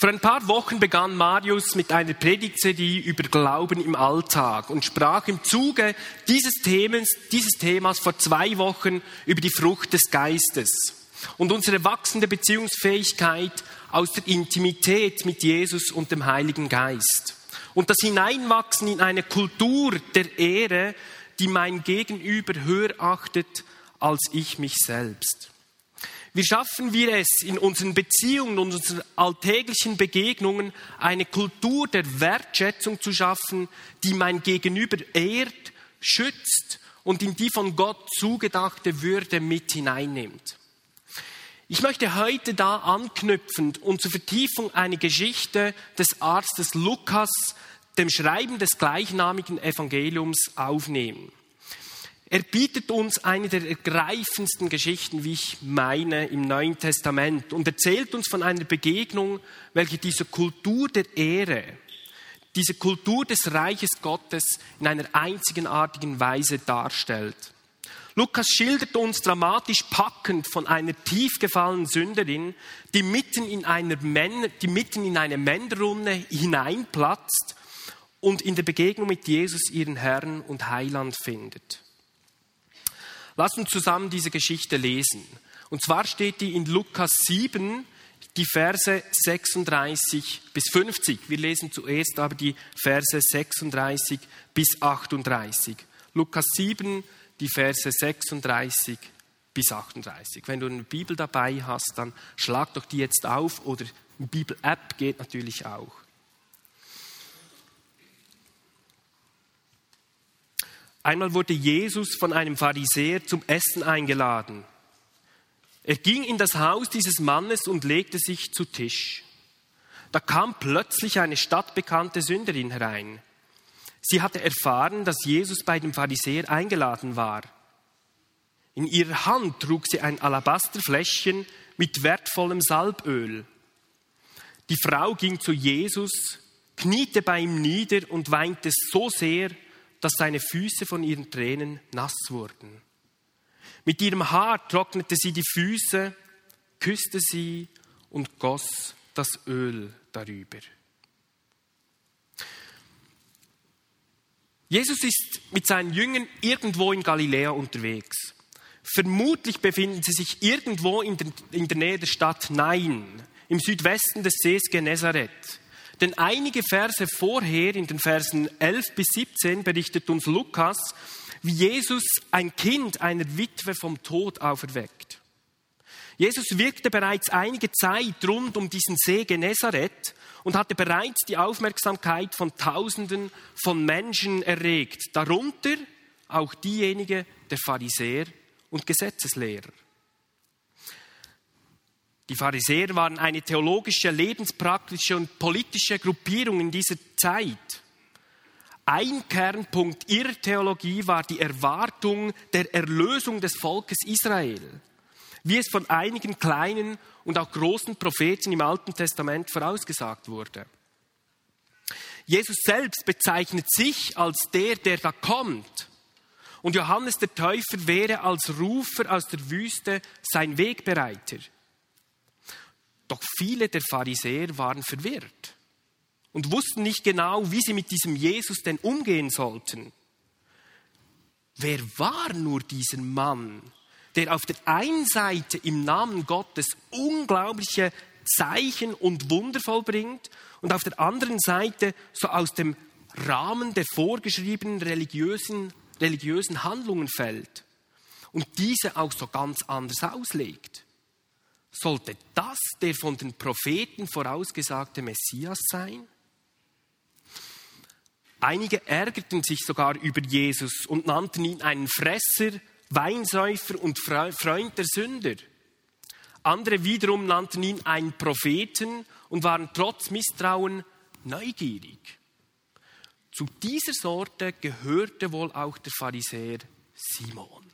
Vor ein paar Wochen begann Marius mit einer Predigtserie über Glauben im Alltag und sprach im Zuge dieses Themas, dieses Themas vor zwei Wochen über die Frucht des Geistes und unsere wachsende Beziehungsfähigkeit aus der Intimität mit Jesus und dem Heiligen Geist und das Hineinwachsen in eine Kultur der Ehre, die mein Gegenüber höher achtet als ich mich selbst. Wie schaffen wir es in unseren Beziehungen und unseren alltäglichen Begegnungen, eine Kultur der Wertschätzung zu schaffen, die mein Gegenüber ehrt, schützt und in die von Gott zugedachte Würde mit hineinnimmt? Ich möchte heute da anknüpfend und zur Vertiefung eine Geschichte des Arztes Lukas, dem Schreiben des gleichnamigen Evangeliums, aufnehmen. Er bietet uns eine der ergreifendsten Geschichten, wie ich meine, im Neuen Testament und erzählt uns von einer Begegnung, welche diese Kultur der Ehre, diese Kultur des Reiches Gottes in einer einzigartigen Weise darstellt. Lukas schildert uns dramatisch packend von einer tief gefallenen Sünderin, die mitten in, einer Männer, die mitten in eine Männerrunde hineinplatzt und in der Begegnung mit Jesus ihren Herrn und Heiland findet. Lass uns zusammen diese Geschichte lesen. Und zwar steht die in Lukas 7, die Verse 36 bis 50. Wir lesen zuerst aber die Verse 36 bis 38. Lukas 7, die Verse 36 bis 38. Wenn du eine Bibel dabei hast, dann schlag doch die jetzt auf oder eine Bibel-App geht natürlich auch. Einmal wurde Jesus von einem Pharisäer zum Essen eingeladen. Er ging in das Haus dieses Mannes und legte sich zu Tisch. Da kam plötzlich eine stadtbekannte Sünderin herein. Sie hatte erfahren, dass Jesus bei dem Pharisäer eingeladen war. In ihrer Hand trug sie ein Alabasterfläschchen mit wertvollem Salböl. Die Frau ging zu Jesus, kniete bei ihm nieder und weinte so sehr, dass seine Füße von ihren Tränen nass wurden. Mit ihrem Haar trocknete sie die Füße, küsste sie und goss das Öl darüber. Jesus ist mit seinen Jüngern irgendwo in Galiläa unterwegs. Vermutlich befinden sie sich irgendwo in der, Nähe der Stadt Nain, im Südwesten des Sees Genezareth. Denn einige Verse vorher, in den Versen 11 bis 17, berichtet uns Lukas, wie Jesus ein Kind einer Witwe vom Tod auferweckt. Jesus wirkte bereits einige Zeit rund um diesen See Genezareth und hatte bereits die Aufmerksamkeit von Tausenden von Menschen erregt, darunter auch diejenige der Pharisäer und Gesetzeslehrer. Die Pharisäer waren eine theologische, lebenspraktische und politische Gruppierung in dieser Zeit. Ein Kernpunkt ihrer Theologie war die Erwartung der Erlösung des Volkes Israel, wie es von einigen kleinen und auch großen Propheten im Alten Testament vorausgesagt wurde. Jesus selbst bezeichnet sich als der, der da kommt. Und Johannes der Täufer wäre als Rufer aus der Wüste sein Wegbereiter. Doch viele der Pharisäer waren verwirrt und wussten nicht genau, wie sie mit diesem Jesus denn umgehen sollten. Wer war nur dieser Mann, der auf der einen Seite im Namen Gottes unglaubliche Zeichen und Wunder vollbringt und auf der anderen Seite so aus dem Rahmen der vorgeschriebenen religiösen, religiösen Handlungen fällt und diese auch so ganz anders auslegt? Sollte das der von den Propheten vorausgesagte Messias sein? Einige ärgerten sich sogar über Jesus und nannten ihn einen Fresser, Weinsäufer und Freund der Sünder. Andere wiederum nannten ihn einen Propheten und waren trotz Misstrauen neugierig. Zu dieser Sorte gehörte wohl auch der Pharisäer Simon.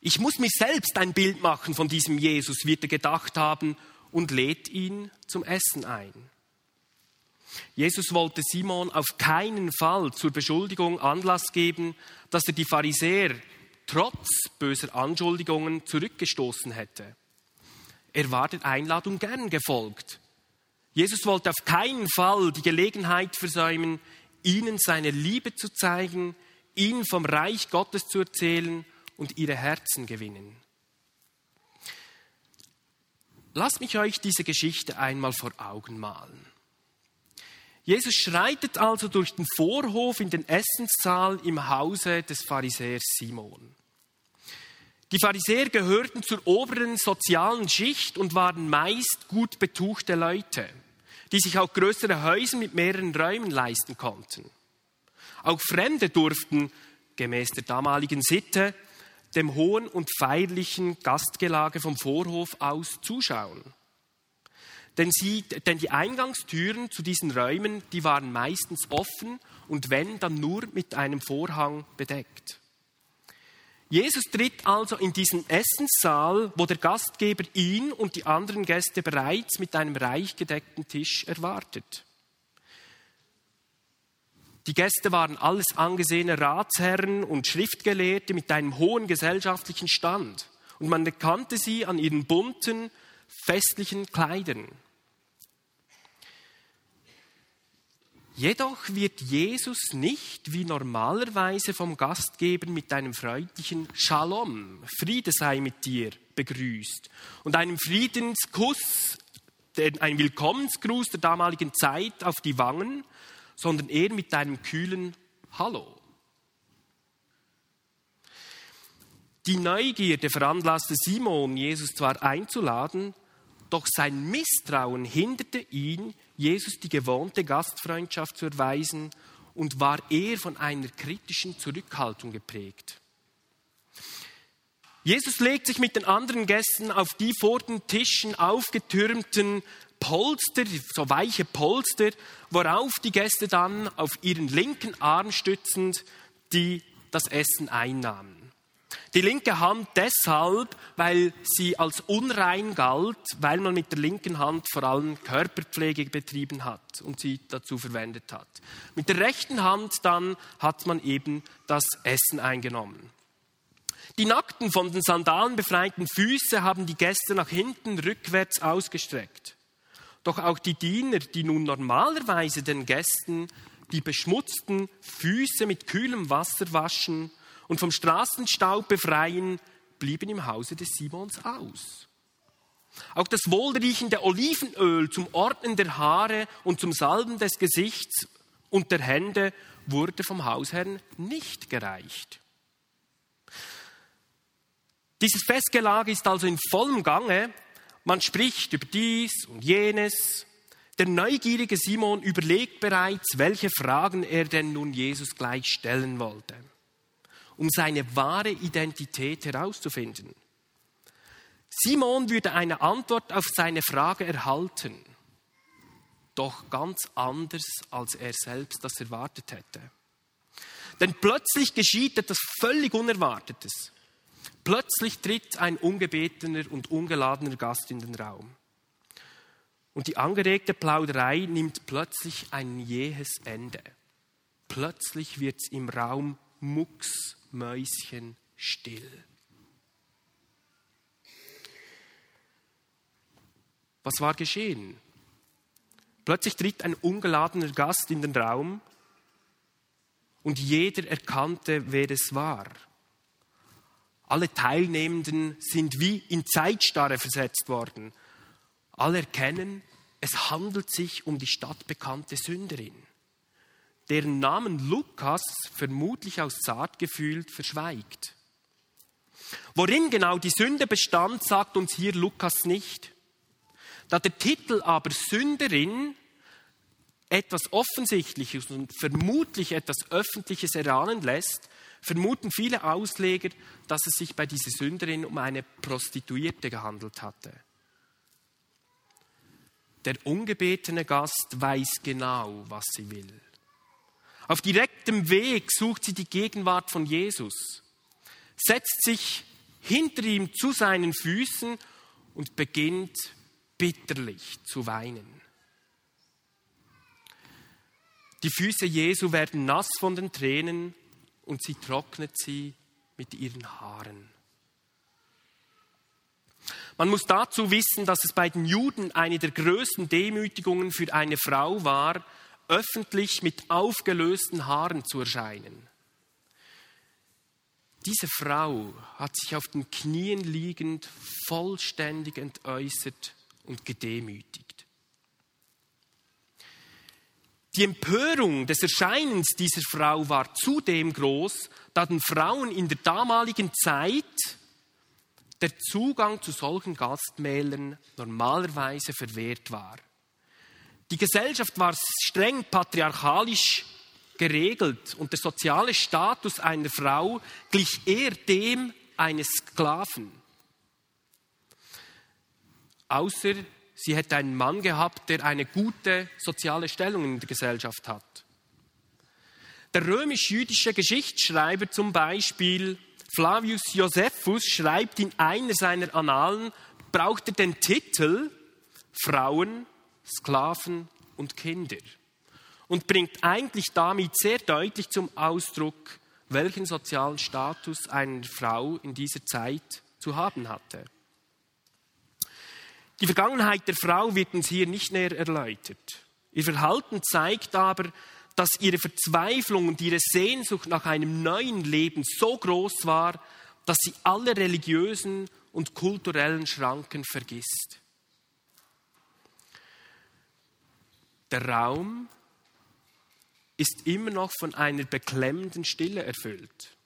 Ich muss mir selbst ein Bild machen von diesem Jesus, wird er gedacht haben, und lädt ihn zum Essen ein. Jesus wollte Simon auf keinen Fall zur Beschuldigung Anlass geben, dass er die Pharisäer trotz böser Anschuldigungen zurückgestoßen hätte. er war der Einladung gern gefolgt. Jesus wollte auf keinen Fall die Gelegenheit versäumen, ihnen seine Liebe zu zeigen, ihnen vom Reich Gottes zu erzählen und ihre Herzen gewinnen. Lasst mich euch diese Geschichte einmal vor Augen malen. Jesus schreitet also durch den Vorhof in den Essenssaal im Hause des Pharisäers Simon. Die Pharisäer gehörten zur oberen sozialen Schicht und waren meist gut betuchte Leute, die sich auch größere Häuser mit mehreren Räumen leisten konnten. Auch Fremde durften, gemäß der damaligen Sitte, dem hohen und feierlichen Gastgelage vom Vorhof aus zuschauen. Denn, sie, denn die Eingangstüren zu diesen Räumen, die waren meistens offen und wenn, dann nur mit einem Vorhang bedeckt. Jesus tritt also in diesen Essenssaal, wo der Gastgeber ihn und die anderen Gäste bereits mit einem reich gedeckten Tisch erwartet. Die Gäste waren alles angesehene Ratsherren und Schriftgelehrte mit einem hohen gesellschaftlichen Stand. Und man erkannte sie an ihren bunten, festlichen Kleidern. Jedoch wird Jesus nicht wie normalerweise vom Gastgeber mit einem freundlichen Shalom, Friede sei mit dir, begrüßt und einem Friedenskuss, ein Willkommensgruß der damaligen Zeit auf die Wangen sondern eher mit einem kühlen Hallo. Die Neugierde veranlasste Simon, Jesus zwar einzuladen, doch sein Misstrauen hinderte ihn, Jesus die gewohnte Gastfreundschaft zu erweisen und war eher von einer kritischen Zurückhaltung geprägt. Jesus legt sich mit den anderen Gästen auf die vor den Tischen aufgetürmten Polster, so weiche Polster, worauf die Gäste dann auf ihren linken Arm stützend die das Essen einnahmen. Die linke Hand deshalb, weil sie als unrein galt, weil man mit der linken Hand vor allem Körperpflege betrieben hat und sie dazu verwendet hat. Mit der rechten Hand dann hat man eben das Essen eingenommen. Die nackten, von den Sandalen befreiten Füße haben die Gäste nach hinten rückwärts ausgestreckt. Doch auch die Diener, die nun normalerweise den Gästen die beschmutzten Füße mit kühlem Wasser waschen und vom Straßenstaub befreien, blieben im Hause des Simons aus. Auch das wohlriechende Olivenöl zum Ordnen der Haare und zum Salben des Gesichts und der Hände wurde vom Hausherrn nicht gereicht. Dieses Festgelage ist also in vollem Gange man spricht über dies und jenes. Der neugierige Simon überlegt bereits, welche Fragen er denn nun Jesus gleich stellen wollte, um seine wahre Identität herauszufinden. Simon würde eine Antwort auf seine Frage erhalten, doch ganz anders, als er selbst das erwartet hätte. Denn plötzlich geschieht etwas völlig Unerwartetes. Plötzlich tritt ein ungebetener und ungeladener Gast in den Raum. Und die angeregte Plauderei nimmt plötzlich ein jähes Ende. Plötzlich wird es im Raum mucksmäuschen still. Was war geschehen? Plötzlich tritt ein ungeladener Gast in den Raum und jeder erkannte, wer es war. Alle Teilnehmenden sind wie in Zeitstarre versetzt worden. Alle erkennen, es handelt sich um die stadtbekannte Sünderin, deren Namen Lukas vermutlich aus Zartgefühl verschweigt. Worin genau die Sünde bestand, sagt uns hier Lukas nicht. Da der Titel aber Sünderin etwas Offensichtliches und vermutlich etwas Öffentliches erahnen lässt, vermuten viele Ausleger, dass es sich bei dieser Sünderin um eine Prostituierte gehandelt hatte. Der ungebetene Gast weiß genau, was sie will. Auf direktem Weg sucht sie die Gegenwart von Jesus, setzt sich hinter ihm zu seinen Füßen und beginnt bitterlich zu weinen. Die Füße Jesu werden nass von den Tränen und sie trocknet sie mit ihren Haaren. Man muss dazu wissen, dass es bei den Juden eine der größten Demütigungen für eine Frau war, öffentlich mit aufgelösten Haaren zu erscheinen. Diese Frau hat sich auf den Knien liegend vollständig entäußert und gedemütigt. Die Empörung des Erscheinens dieser Frau war zudem groß, da den Frauen in der damaligen Zeit der Zugang zu solchen Gastmählern normalerweise verwehrt war. Die Gesellschaft war streng patriarchalisch geregelt und der soziale Status einer Frau glich eher dem eines Sklaven. Außer sie hätte einen Mann gehabt, der eine gute soziale Stellung in der Gesellschaft hat. Der römisch-jüdische Geschichtsschreiber zum Beispiel Flavius Josephus schreibt in einer seiner Annalen, braucht er den Titel Frauen, Sklaven und Kinder und bringt eigentlich damit sehr deutlich zum Ausdruck, welchen sozialen Status eine Frau in dieser Zeit zu haben hatte. Die Vergangenheit der Frau wird uns hier nicht näher erläutert. Ihr Verhalten zeigt aber, dass ihre Verzweiflung und ihre Sehnsucht nach einem neuen Leben so groß war, dass sie alle religiösen und kulturellen Schranken vergisst. Der Raum ist immer noch von einer beklemmenden Stille erfüllt.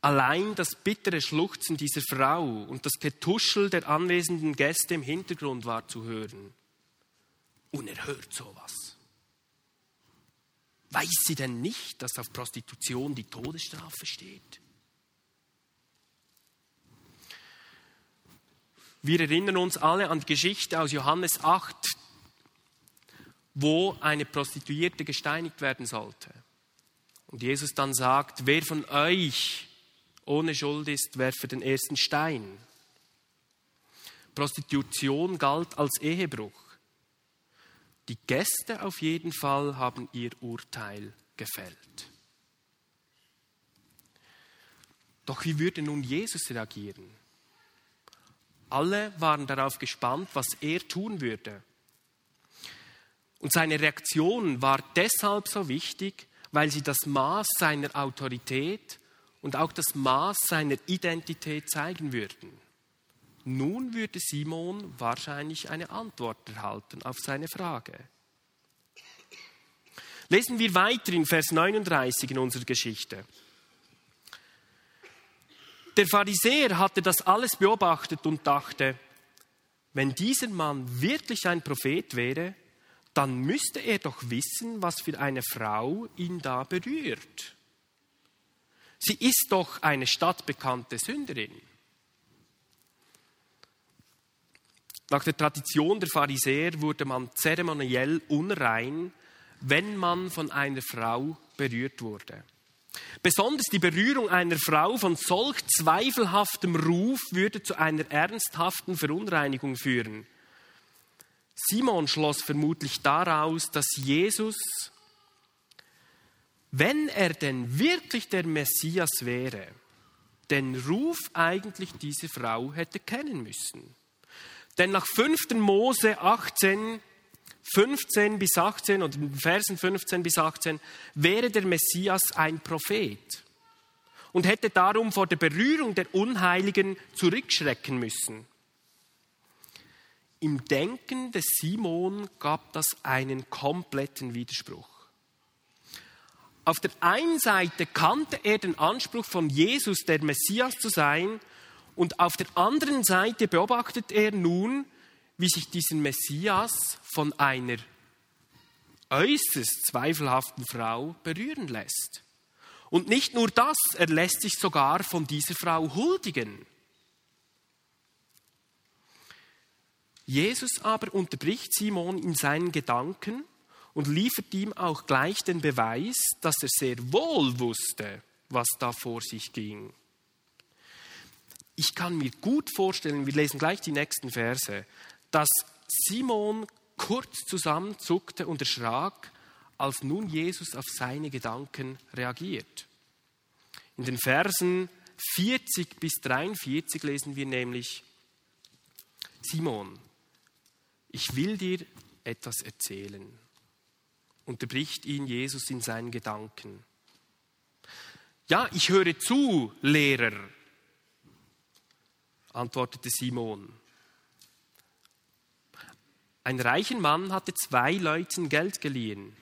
Allein das bittere Schluchzen dieser Frau und das Getuschel der anwesenden Gäste im Hintergrund war zu hören. Unerhört sowas. Weiß sie denn nicht, dass auf Prostitution die Todesstrafe steht? Wir erinnern uns alle an die Geschichte aus Johannes 8, wo eine Prostituierte gesteinigt werden sollte. Und Jesus dann sagt, wer von euch ohne Schuld ist, werfe den ersten Stein. Prostitution galt als Ehebruch. Die Gäste auf jeden Fall haben ihr Urteil gefällt. Doch wie würde nun Jesus reagieren? Alle waren darauf gespannt, was er tun würde. Und seine Reaktion war deshalb so wichtig, weil sie das Maß seiner Autorität und auch das Maß seiner Identität zeigen würden. Nun würde Simon wahrscheinlich eine Antwort erhalten auf seine Frage. Lesen wir weiter in Vers 39 in unserer Geschichte. Der Pharisäer hatte das alles beobachtet und dachte, wenn dieser Mann wirklich ein Prophet wäre, dann müsste er doch wissen, was für eine Frau ihn da berührt. Sie ist doch eine stadtbekannte Sünderin. Nach der Tradition der Pharisäer wurde man zeremoniell unrein, wenn man von einer Frau berührt wurde. Besonders die Berührung einer Frau von solch zweifelhaftem Ruf würde zu einer ernsthaften Verunreinigung führen. Simon schloss vermutlich daraus, dass Jesus, wenn er denn wirklich der Messias wäre, den Ruf eigentlich diese Frau hätte kennen müssen. Denn nach 5. Mose 18, 15 bis 18 und Versen 15 bis 18 wäre der Messias ein Prophet und hätte darum vor der Berührung der Unheiligen zurückschrecken müssen. Im Denken des Simon gab das einen kompletten Widerspruch. Auf der einen Seite kannte er den Anspruch von Jesus, der Messias zu sein, und auf der anderen Seite beobachtet er nun, wie sich diesen Messias von einer äußerst zweifelhaften Frau berühren lässt. Und nicht nur das, er lässt sich sogar von dieser Frau huldigen. Jesus aber unterbricht Simon in seinen Gedanken und liefert ihm auch gleich den Beweis, dass er sehr wohl wusste, was da vor sich ging. Ich kann mir gut vorstellen, wir lesen gleich die nächsten Verse, dass Simon kurz zusammenzuckte und erschrak, als nun Jesus auf seine Gedanken reagiert. In den Versen 40 bis 43 lesen wir nämlich, Simon, ich will dir etwas erzählen, unterbricht ihn Jesus in seinen Gedanken. Ja, ich höre zu, Lehrer, antwortete Simon. Ein reicher Mann hatte zwei Leuten Geld geliehen.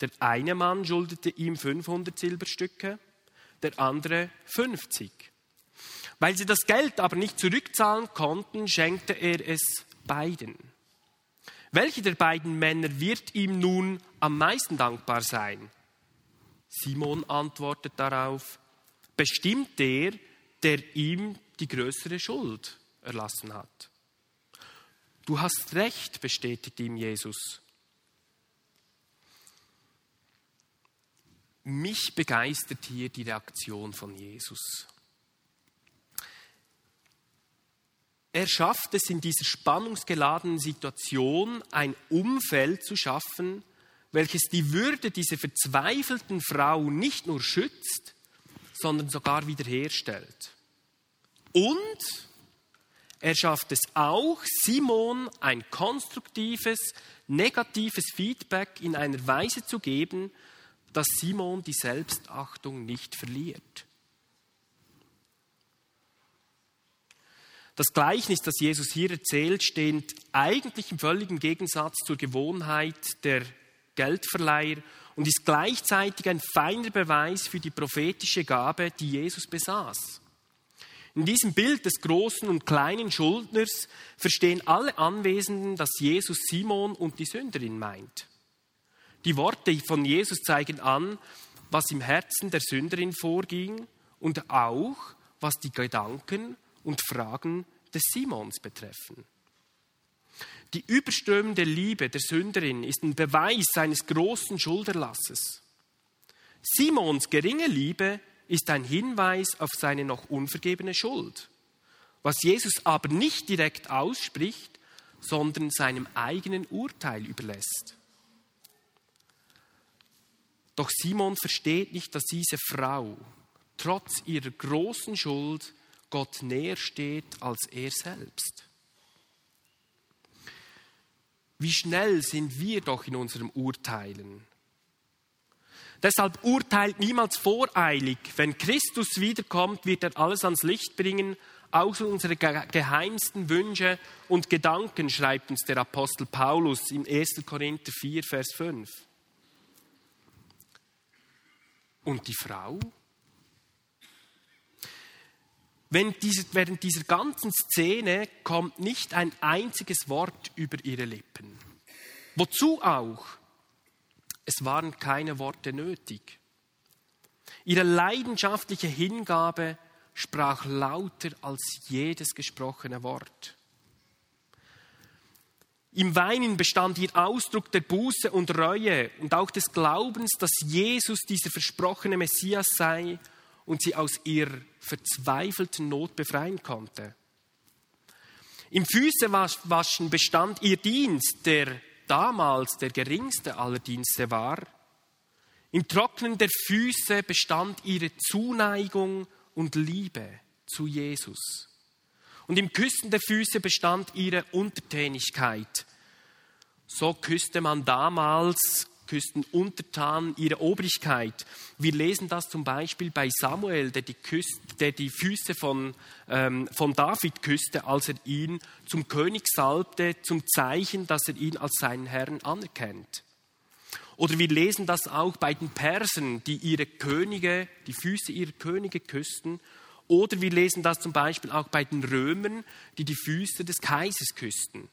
Der eine Mann schuldete ihm 500 Silberstücke, der andere 50. Weil sie das Geld aber nicht zurückzahlen konnten, schenkte er es beiden. Welcher der beiden Männer wird ihm nun am meisten dankbar sein? Simon antwortet darauf, bestimmt der, der ihm die größere Schuld erlassen hat. Du hast recht, bestätigt ihm Jesus. Mich begeistert hier die Reaktion von Jesus. Er schafft es in dieser spannungsgeladenen Situation, ein Umfeld zu schaffen, welches die Würde dieser verzweifelten Frau nicht nur schützt, sondern sogar wiederherstellt. Und er schafft es auch, Simon ein konstruktives, negatives Feedback in einer Weise zu geben, dass Simon die Selbstachtung nicht verliert. Das Gleichnis, das Jesus hier erzählt, steht eigentlich im völligen Gegensatz zur Gewohnheit der Geldverleiher und ist gleichzeitig ein feiner Beweis für die prophetische Gabe, die Jesus besaß. In diesem Bild des großen und kleinen Schuldners verstehen alle Anwesenden, dass Jesus Simon und die Sünderin meint. Die Worte von Jesus zeigen an, was im Herzen der Sünderin vorging und auch, was die Gedanken und Fragen des Simons betreffen. Die überströmende Liebe der Sünderin ist ein Beweis seines großen Schulderlasses. Simons geringe Liebe ist ein Hinweis auf seine noch unvergebene Schuld, was Jesus aber nicht direkt ausspricht, sondern seinem eigenen Urteil überlässt. Doch Simon versteht nicht, dass diese Frau trotz ihrer großen Schuld Gott näher steht als er selbst. Wie schnell sind wir doch in unserem Urteilen. Deshalb urteilt niemals voreilig. Wenn Christus wiederkommt, wird er alles ans Licht bringen, auch unsere geheimsten Wünsche und Gedanken, schreibt uns der Apostel Paulus im 1. Korinther 4, Vers 5. Und die Frau? Diese, während dieser ganzen Szene kommt nicht ein einziges Wort über ihre Lippen. Wozu auch? Es waren keine Worte nötig. Ihre leidenschaftliche Hingabe sprach lauter als jedes gesprochene Wort. Im Weinen bestand ihr Ausdruck der Buße und Reue und auch des Glaubens, dass Jesus dieser versprochene Messias sei und sie aus ihrer verzweifelten Not befreien konnte. Im Füßewaschen bestand ihr Dienst, der damals der geringste aller Dienste war. Im Trocknen der Füße bestand ihre Zuneigung und Liebe zu Jesus. Und im Küssen der Füße bestand ihre Untertänigkeit. So küsste man damals küssten Untertanen ihre Obrigkeit. Wir lesen das zum Beispiel bei Samuel, der die, Küste, der die Füße von, ähm, von David küsste, als er ihn zum König salbte, zum Zeichen, dass er ihn als seinen Herrn anerkennt. Oder wir lesen das auch bei den Persern, die ihre Könige, die Füße ihrer Könige küssten. Oder wir lesen das zum Beispiel auch bei den Römern, die die Füße des Kaisers küssten.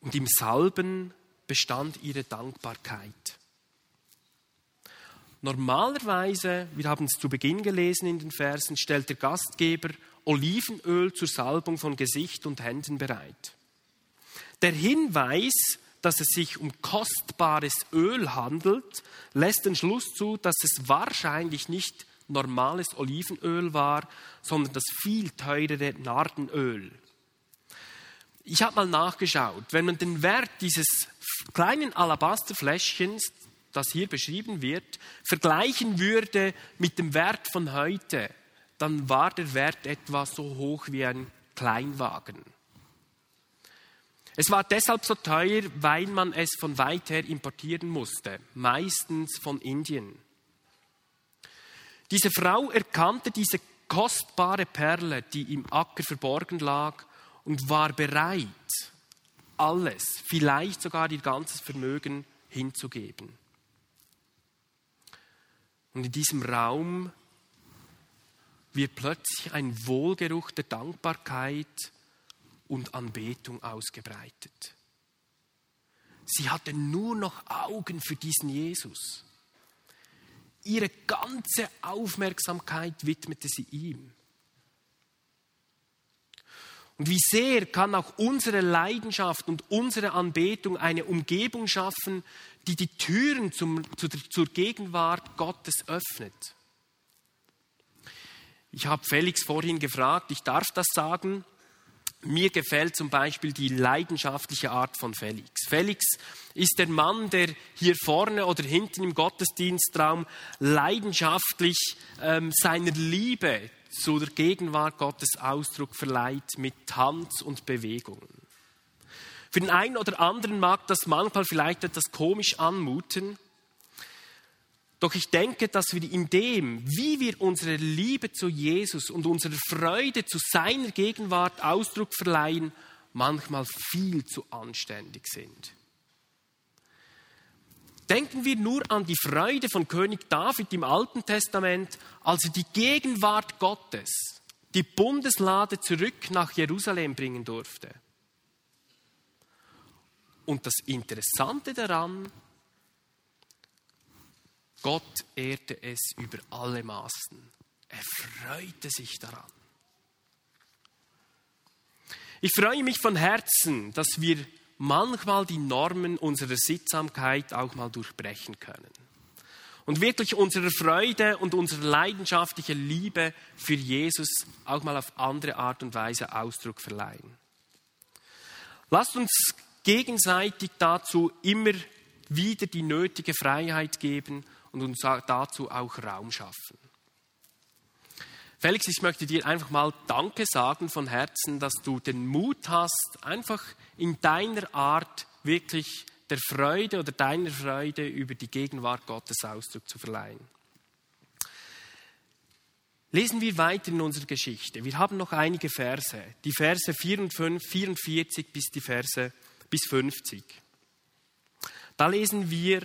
Und im Salben bestand ihre Dankbarkeit. Normalerweise, wir haben es zu Beginn gelesen in den Versen, stellt der Gastgeber Olivenöl zur Salbung von Gesicht und Händen bereit. Der Hinweis, dass es sich um kostbares Öl handelt, lässt den Schluss zu, dass es wahrscheinlich nicht normales Olivenöl war, sondern das viel teurere Nardenöl. Ich habe mal nachgeschaut, wenn man den Wert dieses kleinen Alabasterfläschchens das hier beschrieben wird, vergleichen würde mit dem Wert von heute, dann war der Wert etwa so hoch wie ein Kleinwagen. Es war deshalb so teuer, weil man es von weit her importieren musste, meistens von Indien. Diese Frau erkannte diese kostbare Perle, die im Acker verborgen lag, und war bereit, alles, vielleicht sogar ihr ganzes Vermögen hinzugeben. Und in diesem Raum wird plötzlich ein Wohlgeruch der Dankbarkeit und Anbetung ausgebreitet. Sie hatte nur noch Augen für diesen Jesus. Ihre ganze Aufmerksamkeit widmete sie ihm. Und wie sehr kann auch unsere Leidenschaft und unsere Anbetung eine Umgebung schaffen, die die Türen zum, zu zur Gegenwart Gottes öffnet. Ich habe Felix vorhin gefragt, ich darf das sagen. Mir gefällt zum Beispiel die leidenschaftliche Art von Felix. Felix ist der Mann, der hier vorne oder hinten im Gottesdienstraum leidenschaftlich ähm, seiner Liebe zu der Gegenwart Gottes Ausdruck verleiht mit Tanz und Bewegungen. Für den einen oder anderen mag das manchmal vielleicht etwas komisch anmuten, doch ich denke, dass wir in dem, wie wir unsere Liebe zu Jesus und unsere Freude zu seiner Gegenwart Ausdruck verleihen, manchmal viel zu anständig sind. Denken wir nur an die Freude von König David im Alten Testament, als er die Gegenwart Gottes, die Bundeslade zurück nach Jerusalem bringen durfte. Und das Interessante daran, Gott ehrte es über alle Maßen. Er freute sich daran. Ich freue mich von Herzen, dass wir manchmal die Normen unserer Sittsamkeit auch mal durchbrechen können. Und wirklich unserer Freude und unserer leidenschaftlichen Liebe für Jesus auch mal auf andere Art und Weise Ausdruck verleihen. Lasst uns gegenseitig dazu immer wieder die nötige Freiheit geben und uns dazu auch Raum schaffen. Felix, ich möchte dir einfach mal Danke sagen von Herzen, dass du den Mut hast, einfach in deiner Art wirklich der Freude oder deiner Freude über die Gegenwart Gottes Ausdruck zu verleihen. Lesen wir weiter in unserer Geschichte. Wir haben noch einige Verse, die Verse 44 bis die Verse bis 50. Da lesen wir,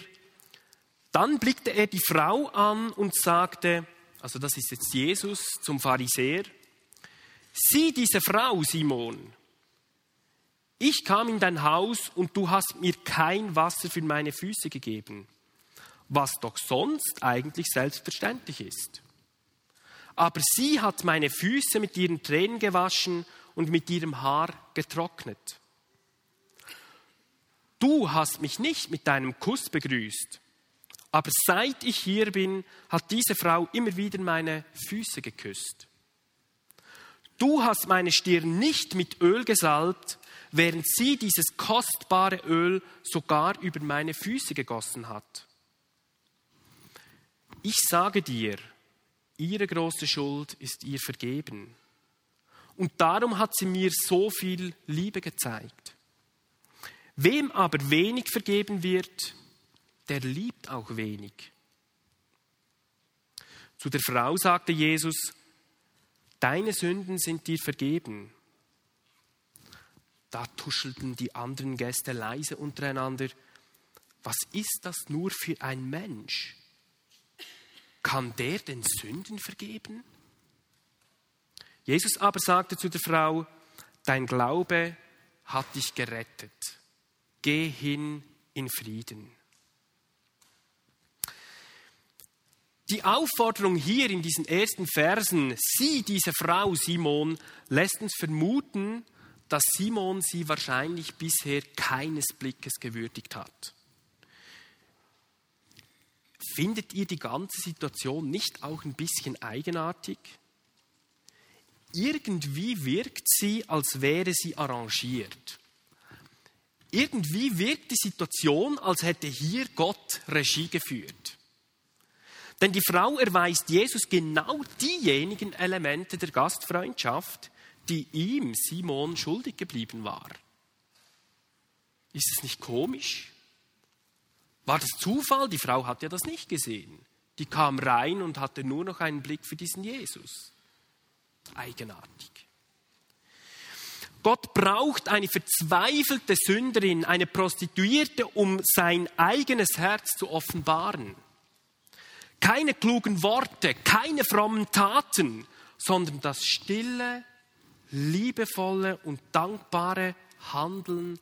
dann blickte er die Frau an und sagte, also das ist jetzt Jesus zum Pharisäer, sieh diese Frau, Simon. Ich kam in dein Haus und du hast mir kein Wasser für meine Füße gegeben, was doch sonst eigentlich selbstverständlich ist. Aber sie hat meine Füße mit ihren Tränen gewaschen und mit ihrem Haar getrocknet. Du hast mich nicht mit deinem Kuss begrüßt, aber seit ich hier bin, hat diese Frau immer wieder meine Füße geküsst. Du hast meine Stirn nicht mit Öl gesalbt, während sie dieses kostbare Öl sogar über meine Füße gegossen hat. Ich sage dir, ihre große Schuld ist ihr vergeben. Und darum hat sie mir so viel Liebe gezeigt. Wem aber wenig vergeben wird, der liebt auch wenig. Zu der Frau sagte Jesus, deine Sünden sind dir vergeben. Da tuschelten die anderen Gäste leise untereinander, was ist das nur für ein Mensch? Kann der den Sünden vergeben? Jesus aber sagte zu der Frau, dein Glaube hat dich gerettet geh hin in Frieden. Die Aufforderung hier in diesen ersten Versen, sieh diese Frau Simon, lässt uns vermuten, dass Simon sie wahrscheinlich bisher keines Blickes gewürdigt hat. Findet ihr die ganze Situation nicht auch ein bisschen eigenartig? Irgendwie wirkt sie, als wäre sie arrangiert. irgendwie wirkt die Situation, als hätte hier Gott Regie geführt. Denn die Frau erweist Jesus genau diejenigen Elemente der Gastfreundschaft, die ihm, Simon, schuldig geblieben war. Ist es nicht komisch? War das Zufall? Die Frau hat ja das nicht gesehen. Die kam rein und hatte nur noch einen Blick für diesen Jesus. Eigenartig. Gott braucht eine verzweifelte Sünderin, eine Prostituierte, um sein eigenes Herz zu offenbaren. Keine klugen Worte, keine frommen Taten, sondern das stille, liebevolle und dankbare Handeln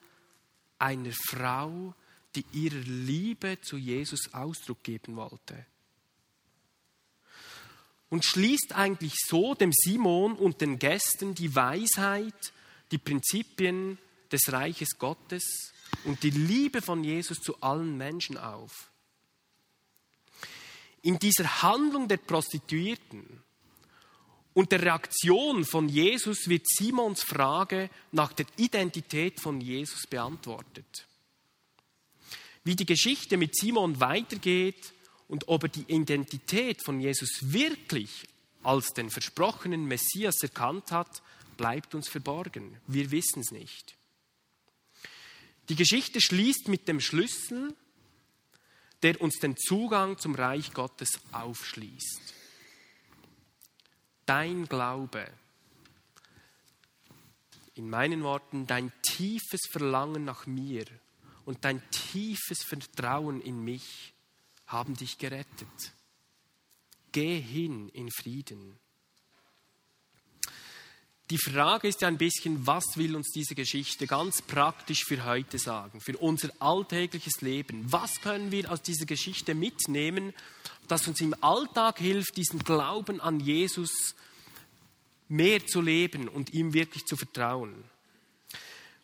einer Frau, die ihrer Liebe zu Jesus Ausdruck geben wollte. Und schließt eigentlich so dem Simon und den Gästen die Weisheit, die Prinzipien des Reiches Gottes und die Liebe von Jesus zu allen Menschen auf. In dieser Handlung der Prostituierten und der Reaktion von Jesus wird Simons Frage nach der Identität von Jesus beantwortet. Wie die Geschichte mit Simon weitergeht und ob er die Identität von Jesus wirklich als den versprochenen Messias erkannt hat, bleibt uns verborgen. Wir wissen es nicht. Die Geschichte schließt mit dem Schlüssel, der uns den Zugang zum Reich Gottes aufschließt. Dein Glaube, in meinen Worten, dein tiefes Verlangen nach mir und dein tiefes Vertrauen in mich haben dich gerettet. Geh hin in Frieden. Die Frage ist ja ein bisschen, was will uns diese Geschichte ganz praktisch für heute sagen, für unser alltägliches Leben? Was können wir aus dieser Geschichte mitnehmen, das uns im Alltag hilft, diesen Glauben an Jesus mehr zu leben und ihm wirklich zu vertrauen?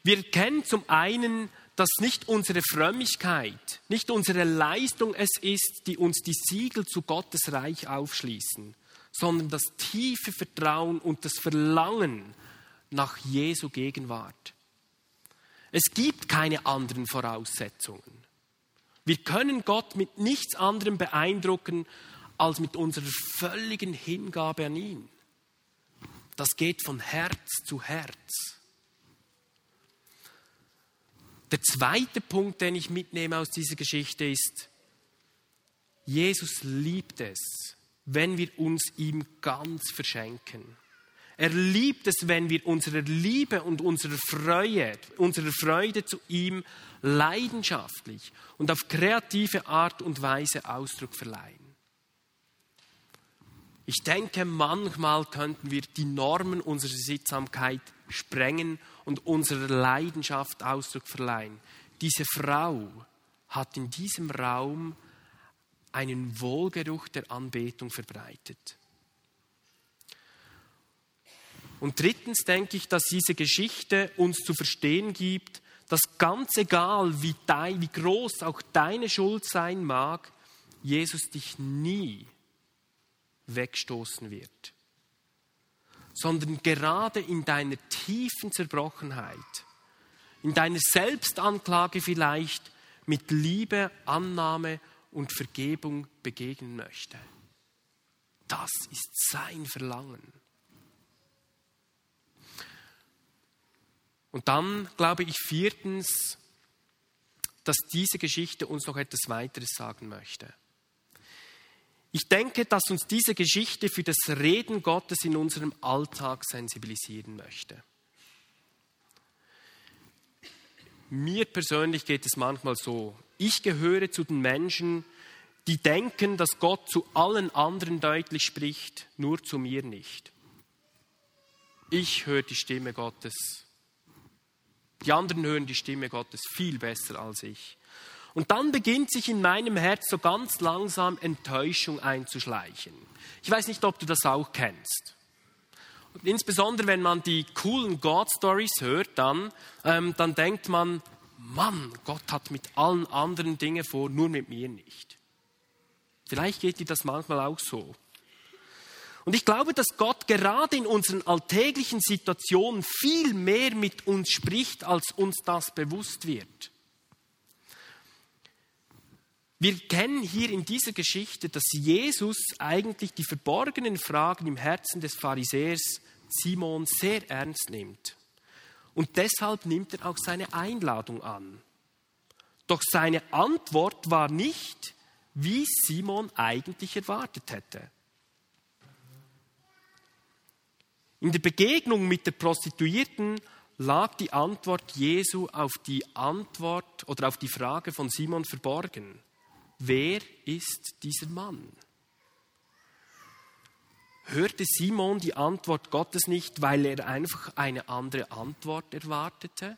Wir erkennen zum einen, dass nicht unsere Frömmigkeit, nicht unsere Leistung es ist, die uns die Siegel zu Gottes Reich aufschließen, sondern das tiefe Vertrauen und das Verlangen nach Jesu Gegenwart. Es gibt keine anderen Voraussetzungen. Wir können Gott mit nichts anderem beeindrucken als mit unserer völligen Hingabe an ihn. Das geht von Herz zu Herz. Der zweite Punkt, den ich mitnehme aus dieser Geschichte ist, Jesus liebt es, wenn wir uns ihm ganz verschenken. Er liebt es, wenn wir unserer Liebe und unserer Freude, unserer Freude zu ihm leidenschaftlich und auf kreative Art und Weise Ausdruck verleihen. Ich denke, manchmal könnten wir die Normen unserer Sittsamkeit sprengen und unserer Leidenschaft Ausdruck verleihen. Diese Frau hat in diesem Raum einen Wohlgeruch der Anbetung verbreitet. Und drittens denke ich, dass diese Geschichte uns zu verstehen gibt, dass ganz egal, wie, dein, wie groß auch deine Schuld sein mag, Jesus dich nie wegstoßen wird, sondern gerade in deiner tiefen Zerbrochenheit, in deiner Selbstanklage vielleicht mit Liebe, Annahme und Vergebung begegnen möchte. Das ist sein Verlangen. Und dann glaube ich viertens, dass diese Geschichte uns noch etwas weiteres sagen möchte. Ich denke, dass uns diese Geschichte für das Reden Gottes in unserem Alltag sensibilisieren möchte. Mir persönlich geht es manchmal so. Ich gehöre zu den Menschen, die denken, dass Gott zu allen anderen deutlich spricht, nur zu mir nicht. Ich höre die Stimme Gottes. Die anderen hören die Stimme Gottes viel besser als ich. Und dann beginnt sich in meinem Herz so ganz langsam Enttäuschung einzuschleichen. Ich weiß nicht, ob du das auch kennst. Und insbesondere wenn man die coolen God Stories hört, dann, ähm, dann denkt man, Mann, Gott hat mit allen anderen Dingen vor, nur mit mir nicht. Vielleicht geht dir das manchmal auch so. Und ich glaube, dass Gott gerade in unseren alltäglichen Situationen viel mehr mit uns spricht, als uns das bewusst wird. Wir kennen hier in dieser Geschichte, dass Jesus eigentlich die verborgenen Fragen im Herzen des Pharisäers Simon sehr ernst nimmt. Und deshalb nimmt er auch seine Einladung an. Doch seine Antwort war nicht, wie Simon eigentlich erwartet hätte. In der Begegnung mit der Prostituierten lag die Antwort Jesu auf die Antwort oder auf die Frage von Simon verborgen. Wer ist dieser Mann? Hörte Simon die Antwort Gottes nicht, weil er einfach eine andere Antwort erwartete?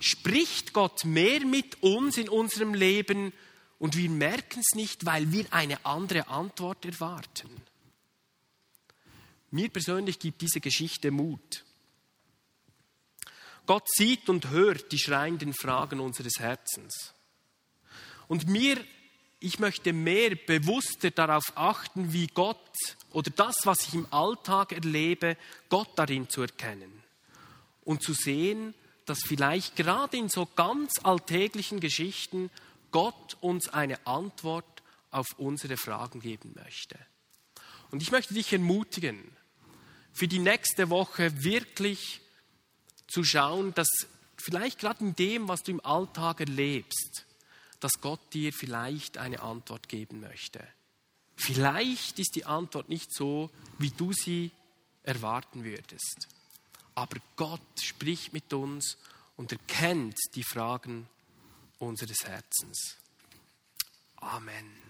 Spricht Gott mehr mit uns in unserem Leben und wir merken es nicht, weil wir eine andere Antwort erwarten? Mir persönlich gibt diese Geschichte Mut. Gott sieht und hört die schreienden Fragen unseres Herzens. Und mir ich möchte mehr bewusster darauf achten, wie Gott oder das, was ich im Alltag erlebe, Gott darin zu erkennen. Und zu sehen, dass vielleicht gerade in so ganz alltäglichen Geschichten Gott uns eine Antwort auf unsere Fragen geben möchte. Und ich möchte dich ermutigen, für die nächste Woche wirklich zu schauen, dass vielleicht gerade in dem, was du im Alltag erlebst, dass Gott dir vielleicht eine Antwort geben möchte. Vielleicht ist die Antwort nicht so, wie du sie erwarten würdest. Aber Gott spricht mit uns und erkennt die Fragen unseres Herzens. Amen.